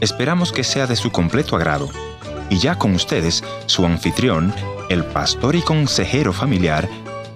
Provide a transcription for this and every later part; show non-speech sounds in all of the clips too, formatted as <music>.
Esperamos que sea de su completo agrado. Y ya con ustedes, su anfitrión, el pastor y consejero familiar,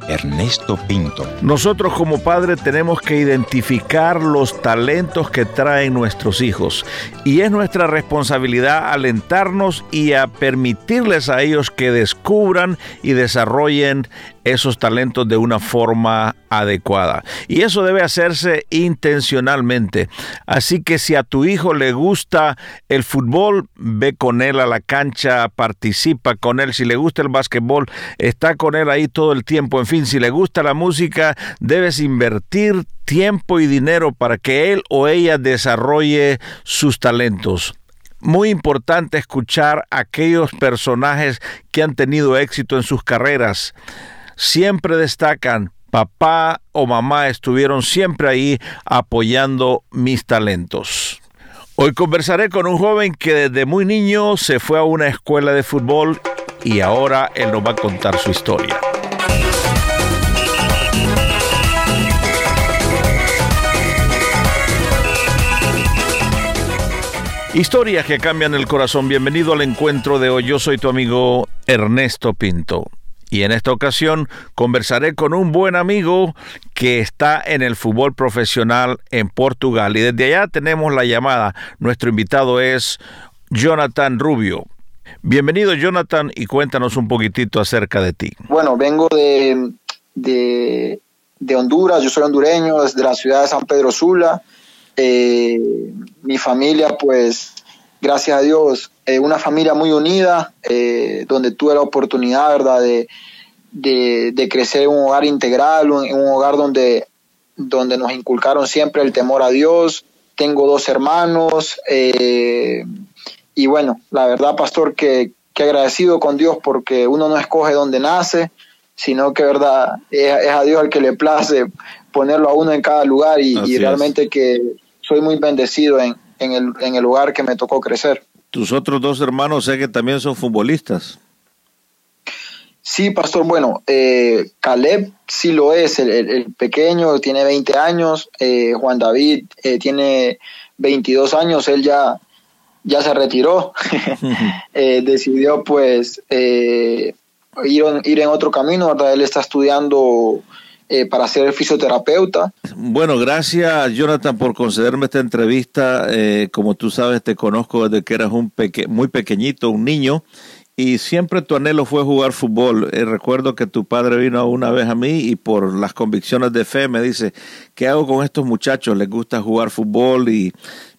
Ernesto Pinto. Nosotros como padres tenemos que identificar los talentos que traen nuestros hijos y es nuestra responsabilidad alentarnos y a permitirles a ellos que descubran y desarrollen esos talentos de una forma adecuada. Y eso debe hacerse intencionalmente. Así que si a tu hijo le gusta el fútbol, ve con él a la cancha, participa con él. Si le gusta el básquetbol, está con él ahí todo el tiempo. En fin, si le gusta la música, debes invertir tiempo y dinero para que él o ella desarrolle sus talentos muy importante escuchar a aquellos personajes que han tenido éxito en sus carreras siempre destacan, papá o mamá estuvieron siempre ahí apoyando mis talentos. Hoy conversaré con un joven que desde muy niño se fue a una escuela de fútbol y ahora él nos va a contar su historia. Historias que cambian el corazón. Bienvenido al encuentro de hoy. Yo soy tu amigo Ernesto Pinto. Y en esta ocasión conversaré con un buen amigo que está en el fútbol profesional en Portugal. Y desde allá tenemos la llamada. Nuestro invitado es Jonathan Rubio. Bienvenido Jonathan y cuéntanos un poquitito acerca de ti. Bueno, vengo de, de, Honduras, yo soy hondureño, desde la ciudad de San Pedro Sula. Eh, mi familia, pues, gracias a Dios, eh, una familia muy unida, eh, donde tuve la oportunidad, ¿verdad?, de, de, crecer en un hogar integral, en un hogar donde, donde nos inculcaron siempre el temor a Dios. Tengo dos hermanos eh, y bueno, la verdad, pastor, que, que, agradecido con Dios porque uno no escoge donde nace, sino que verdad es, a Dios el que le place ponerlo a uno en cada lugar y, realmente que soy muy bendecido en, en, el, en el lugar que me tocó crecer. Tus otros dos hermanos sé que también son futbolistas. Sí, pastor. Bueno, eh, Caleb sí lo es, el, pequeño tiene 20 años, eh, Juan David eh, tiene 22 años, él ya, ya se retiró, <laughs> decidió pues ir, ir en otro camino, ¿verdad? Él está estudiando para ser fisioterapeuta. Bueno, gracias Jonathan por concederme esta entrevista. como tú sabes, te conozco desde que eras un peque muy pequeñito, un niño, y siempre tu anhelo fue jugar fútbol. Eh, recuerdo que tu padre vino una vez a mí y por las convicciones de fe me dice, ¿qué hago con estos muchachos? Les gusta jugar fútbol y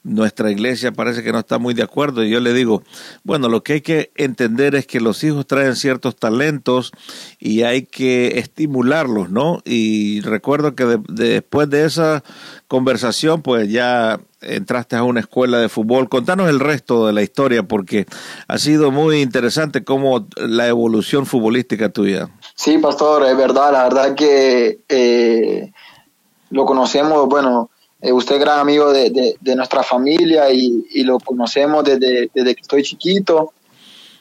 nuestra iglesia parece que no está muy de acuerdo. Y yo le digo, bueno, lo que hay que entender es que los hijos traen ciertos talentos y hay que estimularlos, ¿no? Y recuerdo que después de esa conversación, pues ya entraste a una escuela de fútbol. Contanos el resto de la historia porque ha sido muy interesante como la evolución futbolística tuya. Sí, pastor, es verdad, la verdad que eh, lo conocemos, bueno, eh, usted es gran amigo de, nuestra familia y, lo conocemos desde, desde que estoy chiquito.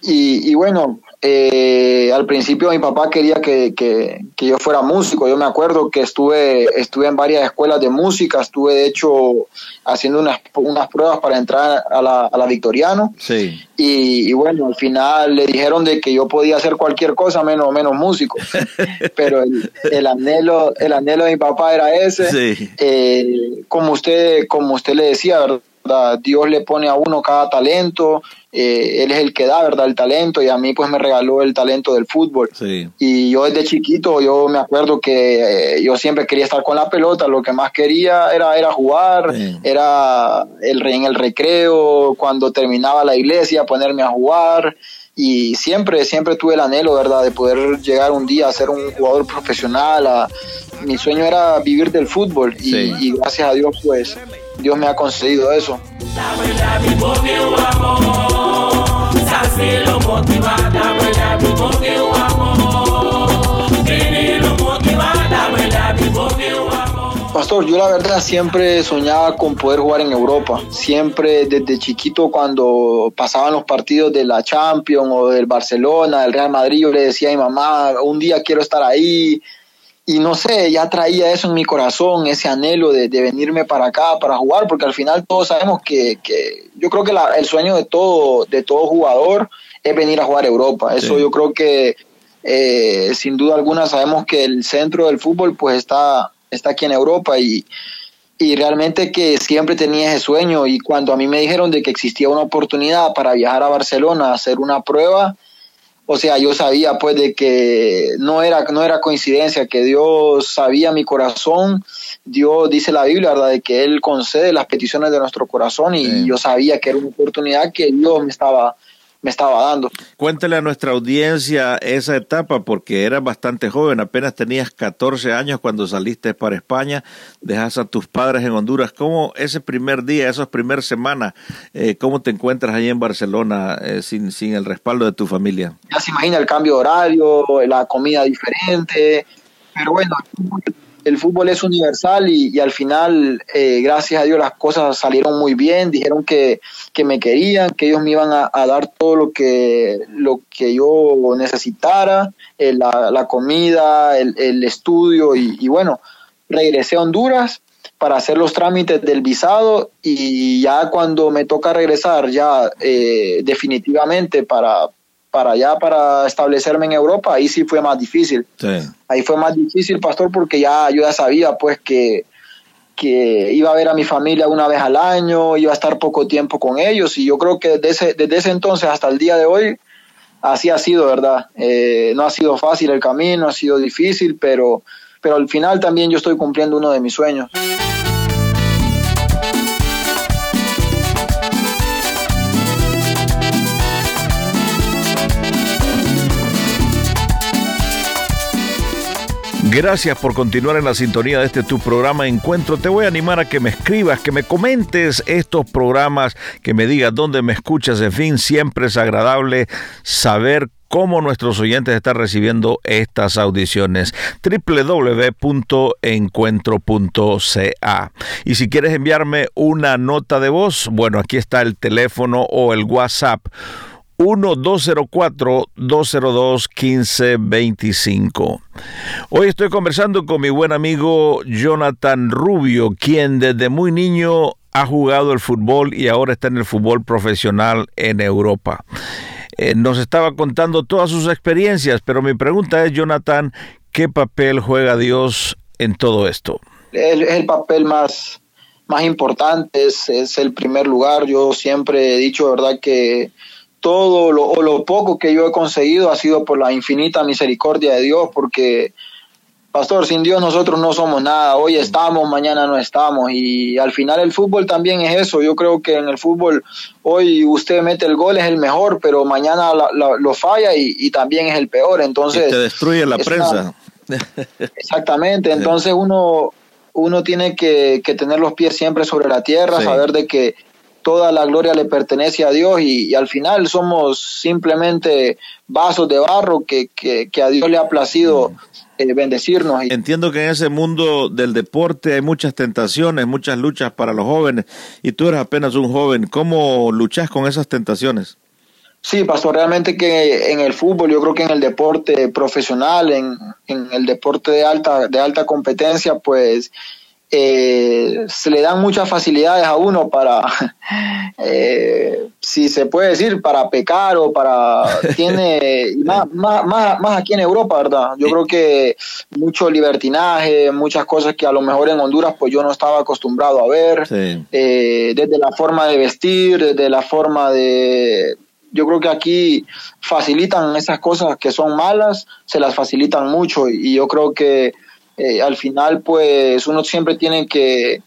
Y, y bueno, eh, al principio mi papá quería que, yo fuera músico. Yo me acuerdo que estuve, estuve en varias escuelas de música, estuve de hecho haciendo unas, unas pruebas para entrar a la, a la Victoriano. Sí. Y, bueno, al final le dijeron de que yo podía hacer cualquier cosa menos, menos músico. <laughs> Pero el, anhelo, el anhelo de mi papá era ese. Sí. Eh, como usted, como usted le decía, ¿verdad? Dios le pone a uno cada talento eh, él es el que da, ¿verdad? El talento y a mí pues me regaló el talento del fútbol. Y yo desde chiquito, yo me acuerdo que eh, yo siempre quería estar con la pelota, lo que más quería era, era jugar, era el, en el recreo, cuando terminaba la iglesia, ponerme a jugar y siempre, siempre tuve el anhelo, ¿verdad?, de poder llegar un día a ser un jugador profesional. mi sueño era vivir del fútbol y, gracias a Dios, pues, Dios me ha concedido eso. Pastor, yo la verdad siempre soñaba con poder jugar en Europa. Siempre desde chiquito cuando pasaban los partidos de la Champions o del Barcelona, del Real Madrid, yo le decía a mi mamá, un día quiero estar ahí. y no sé, ya traía eso en mi corazón, ese anhelo de, venirme para acá para jugar, porque al final todos sabemos que, que yo creo que el sueño de todo, de todo jugador es venir a jugar a Europa. Eso yo creo que eh, sin duda alguna sabemos que el centro del fútbol pues está, está aquí en Europa y, y realmente que siempre tenía ese sueño. Y cuando a mí me dijeron de que existía una oportunidad para viajar a Barcelona a hacer una prueba, o sea, yo sabía pues de que no era, no era coincidencia, que Dios sabía mi corazón, Dios dice la Biblia, ¿verdad? De que Él concede las peticiones de nuestro corazón y yo sabía que era una oportunidad que Dios me estaba, me estaba dando. Cuéntale a nuestra audiencia esa etapa, porque eras bastante joven, apenas tenías 14 años cuando saliste para España, dejas a tus padres en Honduras. ¿Cómo ese primer día, esas primeras semanas, eh, cómo te encuentras ahí en Barcelona eh, sin, sin el respaldo de tu familia? Ya se imagina el cambio de horario, la comida diferente, pero bueno, el fútbol es universal y, al final, eh, gracias a Dios, las cosas salieron muy bien. Dijeron que, que me querían, que ellos me iban a, dar todo lo que, lo que yo necesitara, eh, la, la, comida, el, el estudio y, y, bueno, regresé a Honduras para hacer los trámites del visado y ya cuando me toca regresar ya eh, definitivamente para, para allá, para establecerme en Europa, ahí sí fue más difícil. Ahí fue más difícil, pastor, porque ya yo ya sabía pues que, que iba a ver a mi familia una vez al año, iba a estar poco tiempo con ellos y yo creo que desde ese, desde ese entonces hasta el día de hoy así ha sido, ¿verdad? Eh, no ha sido fácil el camino, ha sido difícil, pero, pero al final también yo estoy cumpliendo uno de mis sueños. Gracias por continuar en la sintonía de este tu programa Encuentro. Te voy a animar a que me escribas, que me comentes estos programas, que me digas dónde me escuchas. En fin, siempre es agradable saber cómo nuestros oyentes están recibiendo estas audiciones. www.encuentro.ca. Y si quieres enviarme una nota de voz, bueno, aquí está el teléfono o el WhatsApp 1-204-202-1525. Hoy estoy conversando con mi buen amigo Jonathan Rubio, quien desde muy niño ha jugado el fútbol y ahora está en el fútbol profesional en Europa. Eh, nos estaba contando todas sus experiencias, pero mi pregunta es, Jonathan, ¿qué papel juega Dios en todo esto? Es el, papel más, más importante, es, es el primer lugar. Yo siempre he dicho, ¿verdad?, que todo lo, o lo poco que yo he conseguido ha sido por la infinita misericordia de Dios, porque, pastor, sin Dios nosotros no somos nada, hoy estamos, mañana no estamos, y al final el fútbol también es eso, yo creo que en el fútbol hoy usted mete el gol, es el mejor, pero mañana lo falla y, también es el peor, entonces... te destruye la prensa. <laughs> exactamente, entonces uno, uno tiene que, que tener los pies siempre sobre la tierra, saber de que toda la gloria le pertenece a Dios y, al final somos simplemente vasos de barro que, que, a Dios le ha placido eh, bendecirnos. Entiendo que en ese mundo del deporte hay muchas tentaciones, muchas luchas para los jóvenes y tú eres apenas un joven. ¿Cómo luchas con esas tentaciones? Sí, pastor, realmente que en el fútbol, yo creo que en el deporte profesional, en, en el deporte de alta, de alta competencia, pues eh, se le dan muchas facilidades a uno para, <laughs> eh, si se puede decir, para pecar o para, tiene, <laughs> más, más, más, aquí en Europa, ¿verdad? Yo creo que mucho libertinaje, muchas cosas que a lo mejor en Honduras pues yo no estaba acostumbrado a ver, eh, desde la forma de vestir, desde la forma de, yo creo que aquí facilitan esas cosas que son malas, se las facilitan mucho y yo creo que eh, al final pues uno siempre tiene que,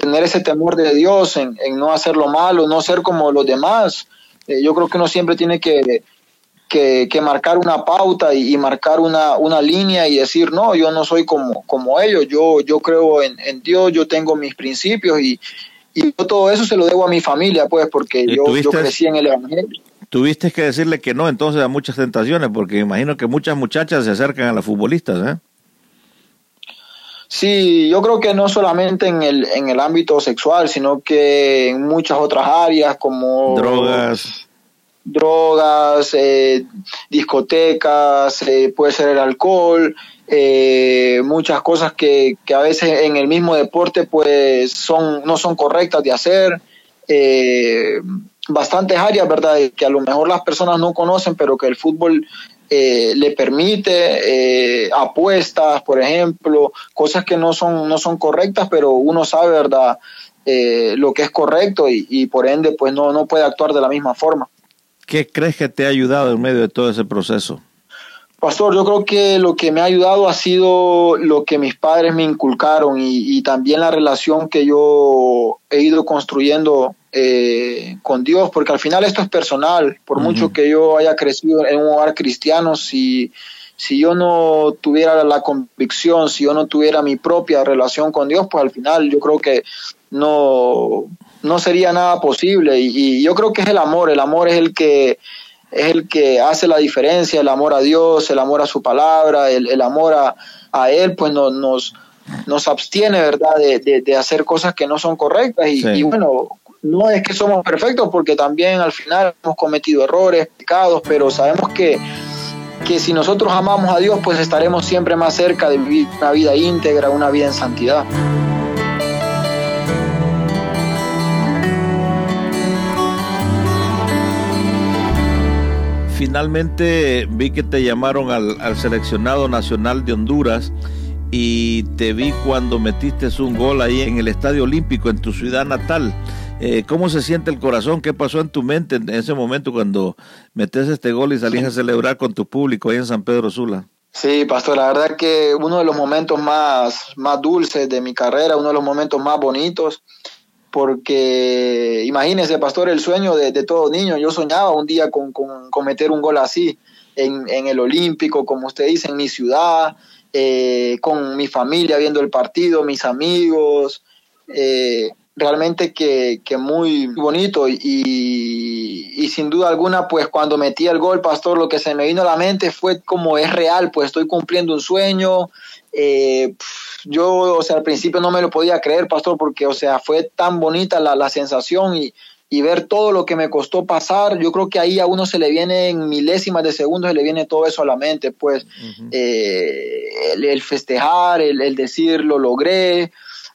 tener ese temor de Dios en, no hacer lo malo, no ser como los demás. Eh, yo creo que uno siempre tiene que, que, marcar una pauta y, marcar una, una, línea y decir, no, yo no soy como, como ellos, yo, yo creo en, Dios, yo tengo mis principios y, y todo eso se lo debo a mi familia, pues, porque yo, yo crecí en el Evangelio. Tuviste que decirle que no entonces a muchas tentaciones, porque imagino que muchas muchachas se acercan a las futbolistas, ¿eh? Sí, yo creo que no solamente en el, en el ámbito sexual, sino que en muchas otras áreas como... Drogas. drogas, eh, discotecas, eh, puede ser el alcohol, muchas cosas que, que, a veces en el mismo deporte pues son, no son correctas de hacer. bastantes áreas, ¿verdad? Que a lo mejor las personas no conocen, pero que el fútbol eh, le permite eh, apuestas, por ejemplo, cosas que no son, no son correctas, pero uno sabe, ¿verdad?, eh, lo que es correcto y, por ende, pues no, no puede actuar de la misma forma. ¿Qué crees que te ha ayudado en medio de todo ese proceso? Pastor, yo creo que lo que me ha ayudado ha sido lo que mis padres me inculcaron y, y también la relación que yo he ido construyendo eh, con Dios, porque al final esto es personal, por mucho que yo haya crecido en un hogar cristiano, si, si yo no tuviera la convicción, si yo no tuviera mi propia relación con Dios, pues al final yo creo que no, no sería nada posible. Y, yo creo que es el amor, el amor es el que es el que hace la diferencia, el amor a Dios, el amor a su palabra, el, amor a, a Él, pues nos, nos, nos abstiene, ¿verdad?, de, de, hacer cosas que no son correctas. Y, y bueno, no es que somos perfectos porque también al final hemos cometido errores, pecados, pero sabemos que, que si nosotros amamos a Dios, pues estaremos siempre más cerca de vivir una vida íntegra, una vida en santidad. Finalmente vi que te llamaron al, al seleccionado nacional de Honduras y te vi cuando metiste un gol ahí en el Estadio Olímpico en tu ciudad natal. Eh, ¿Cómo se siente el corazón? ¿Qué pasó en tu mente en ese momento cuando metes este gol y salís a celebrar con tu público ahí en San Pedro Sula? Sí, pastor, la verdad que uno de los momentos más, más dulces de mi carrera, uno de los momentos más bonitos, porque imagínese, pastor, el sueño de, todo niño. Yo soñaba un día con, con, meter un gol así en, en, el Olímpico, como usted dice, en mi ciudad, eh, con mi familia viendo el partido, mis amigos. Eh, realmente que, que muy bonito y, y, sin duda alguna pues cuando metí el gol pastor lo que se me vino a la mente fue como es real pues estoy cumpliendo un sueño eh, yo o sea al principio no me lo podía creer pastor porque o sea fue tan bonita la, la sensación y, y ver todo lo que me costó pasar, yo creo que ahí a uno se le viene en milésimas de segundos, se le viene todo eso a la mente, pues eh, el, festejar, el, el, decir lo logré,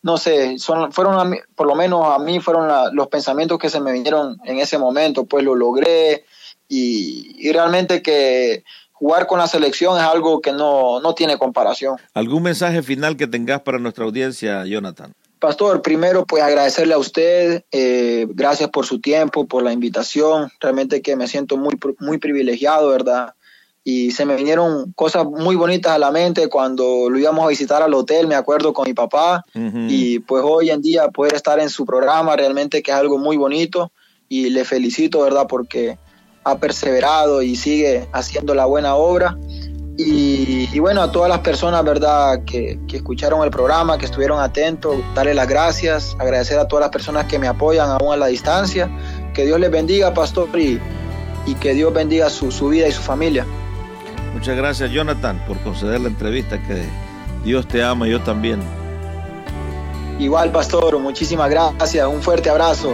no sé, son, fueron, por lo menos a mí fueron los pensamientos que se me vinieron en ese momento, pues lo logré y, realmente que jugar con la selección es algo que no, no tiene comparación. ¿Algún mensaje final que tengas para nuestra audiencia, Jonathan? Pastor, primero pues agradecerle a usted, eh, gracias por su tiempo, por la invitación, realmente que me siento muy, muy privilegiado, ¿verdad? Y se me vinieron cosas muy bonitas a la mente cuando lo íbamos a visitar al hotel, me acuerdo con mi papá, y pues hoy en día poder estar en su programa realmente que es algo muy bonito y le felicito, ¿verdad? Porque ha perseverado y sigue haciendo la buena obra. Y, bueno, a todas las personas, ¿verdad?, que, que, escucharon el programa, que estuvieron atentos, darle las gracias, agradecer a todas las personas que me apoyan aún a la distancia. Que Dios les bendiga, pastor, y, y que Dios bendiga su, su vida y su familia. Muchas gracias Jonathan por conceder la entrevista, que Dios te ama y yo también. Igual, pastor, muchísimas gracias, un fuerte abrazo.